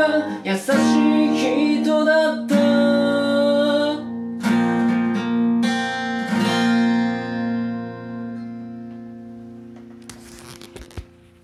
が優しい